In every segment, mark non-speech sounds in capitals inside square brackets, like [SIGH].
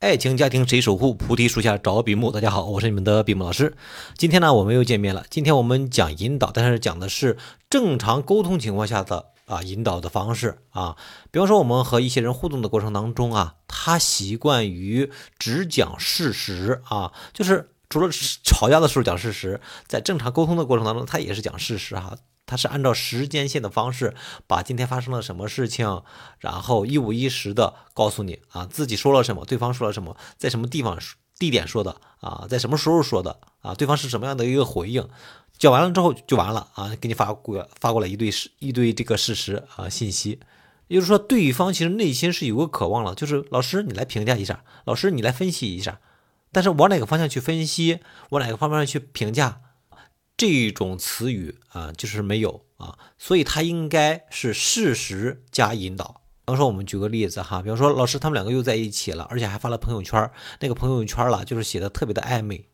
爱情家庭谁守护？菩提树下找比目。大家好，我是你们的比目老师。今天呢，我们又见面了。今天我们讲引导，但是讲的是正常沟通情况下的啊引导的方式啊。比方说，我们和一些人互动的过程当中啊，他习惯于只讲事实啊，就是除了吵架的时候讲事实，在正常沟通的过程当中，他也是讲事实哈。他是按照时间线的方式，把今天发生了什么事情，然后一五一十的告诉你啊，自己说了什么，对方说了什么，在什么地方、地点说的啊，在什么时候说的啊，对方是什么样的一个回应，讲完了之后就完了啊，给你发过发过来一堆事一堆这个事实啊信息，也就是说，对方其实内心是有个渴望了，就是老师你来评价一下，老师你来分析一下，但是往哪个方向去分析，往哪个方面去评价？这种词语啊，就是没有啊，所以它应该是事实加引导。比方说，我们举个例子哈，比方说老师他们两个又在一起了，而且还发了朋友圈，那个朋友圈了就是写的特别的暧昧，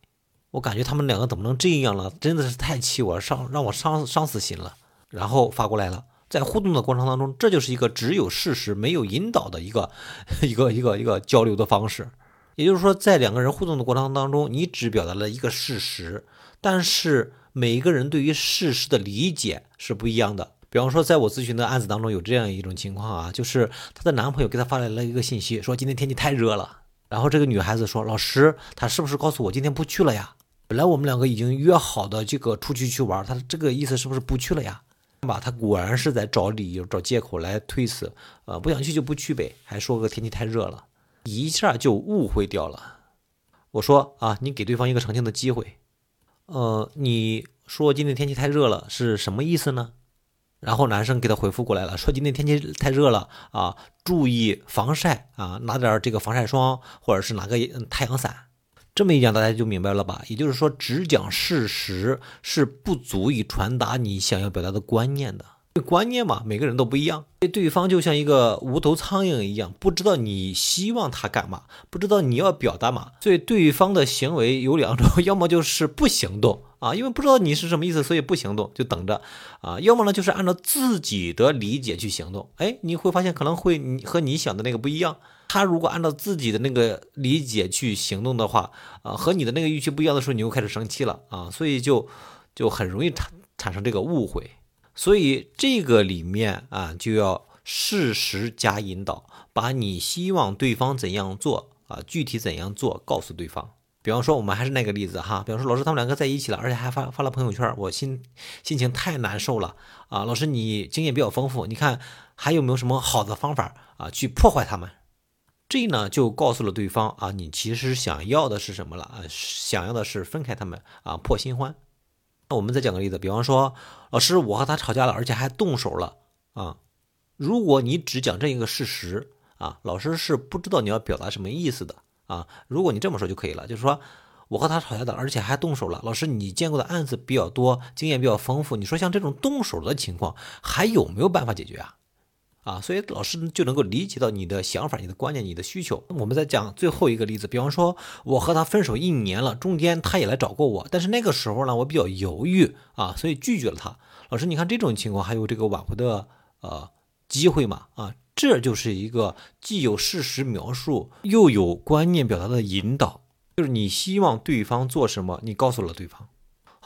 我感觉他们两个怎么能这样了？真的是太气我，伤让我伤伤死心了。然后发过来了，在互动的过程当中，这就是一个只有事实没有引导的一个 [LAUGHS] 一个一个一个交流的方式。也就是说，在两个人互动的过程当中，你只表达了一个事实，但是。每一个人对于事实的理解是不一样的。比方说，在我咨询的案子当中，有这样一种情况啊，就是她的男朋友给她发来了一个信息，说今天天气太热了。然后这个女孩子说：“老师，他是不是告诉我今天不去了呀？本来我们两个已经约好的这个出去去玩，他这个意思是不是不去了呀？”吧，他果然是在找理由、找借口来推辞。呃，不想去就不去呗，还说个天气太热了，一下就误会掉了。我说啊，你给对方一个澄清的机会。呃，你说今天天气太热了是什么意思呢？然后男生给他回复过来了，说今天天气太热了啊，注意防晒啊，拿点这个防晒霜，或者是拿个太阳伞。这么一讲，大家就明白了吧？也就是说，只讲事实是不足以传达你想要表达的观念的。观念嘛，每个人都不一样。对对方就像一个无头苍蝇一样，不知道你希望他干嘛，不知道你要表达嘛。所以对方的行为有两种，[LAUGHS] 要么就是不行动啊，因为不知道你是什么意思，所以不行动，就等着啊。要么呢，就是按照自己的理解去行动。哎，你会发现可能会你和你想的那个不一样。他如果按照自己的那个理解去行动的话，啊，和你的那个预期不一样的时候，你又开始生气了啊，所以就就很容易产产生这个误会。所以这个里面啊，就要适时加引导，把你希望对方怎样做啊，具体怎样做告诉对方。比方说，我们还是那个例子哈，比方说老师他们两个在一起了，而且还发发了朋友圈，我心心情太难受了啊。老师你经验比较丰富，你看还有没有什么好的方法啊，去破坏他们？这呢就告诉了对方啊，你其实想要的是什么了啊？想要的是分开他们啊，破新欢。那我们再讲个例子，比方说，老师，我和他吵架了，而且还动手了啊。如果你只讲这一个事实啊，老师是不知道你要表达什么意思的啊。如果你这么说就可以了，就是说我和他吵架的，而且还动手了。老师，你见过的案子比较多，经验比较丰富，你说像这种动手的情况，还有没有办法解决啊？啊，所以老师就能够理解到你的想法、你的观念、你的需求。我们再讲最后一个例子，比方说我和他分手一年了，中间他也来找过我，但是那个时候呢，我比较犹豫啊，所以拒绝了他。老师，你看这种情况还有这个挽回的呃机会吗？啊，这就是一个既有事实描述又有观念表达的引导，就是你希望对方做什么，你告诉了对方。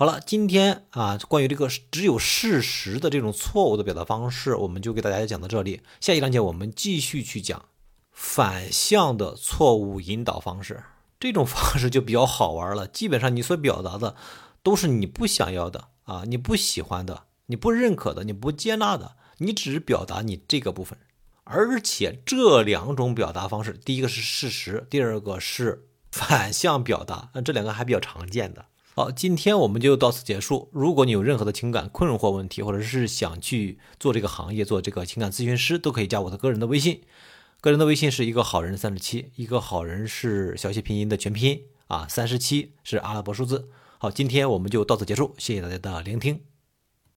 好了，今天啊，关于这个只有事实的这种错误的表达方式，我们就给大家讲到这里。下一章节我们继续去讲反向的错误引导方式。这种方式就比较好玩了。基本上你所表达的都是你不想要的啊，你不喜欢的，你不认可的，你不接纳的，你只表达你这个部分。而且这两种表达方式，第一个是事实，第二个是反向表达，那这两个还比较常见的。好，今天我们就到此结束。如果你有任何的情感困惑问题，或者是想去做这个行业，做这个情感咨询师，都可以加我的个人的微信。个人的微信是一个好人三十七，一个好人是小写拼音的全拼啊，三十七是阿拉伯数字。好，今天我们就到此结束，谢谢大家的聆听。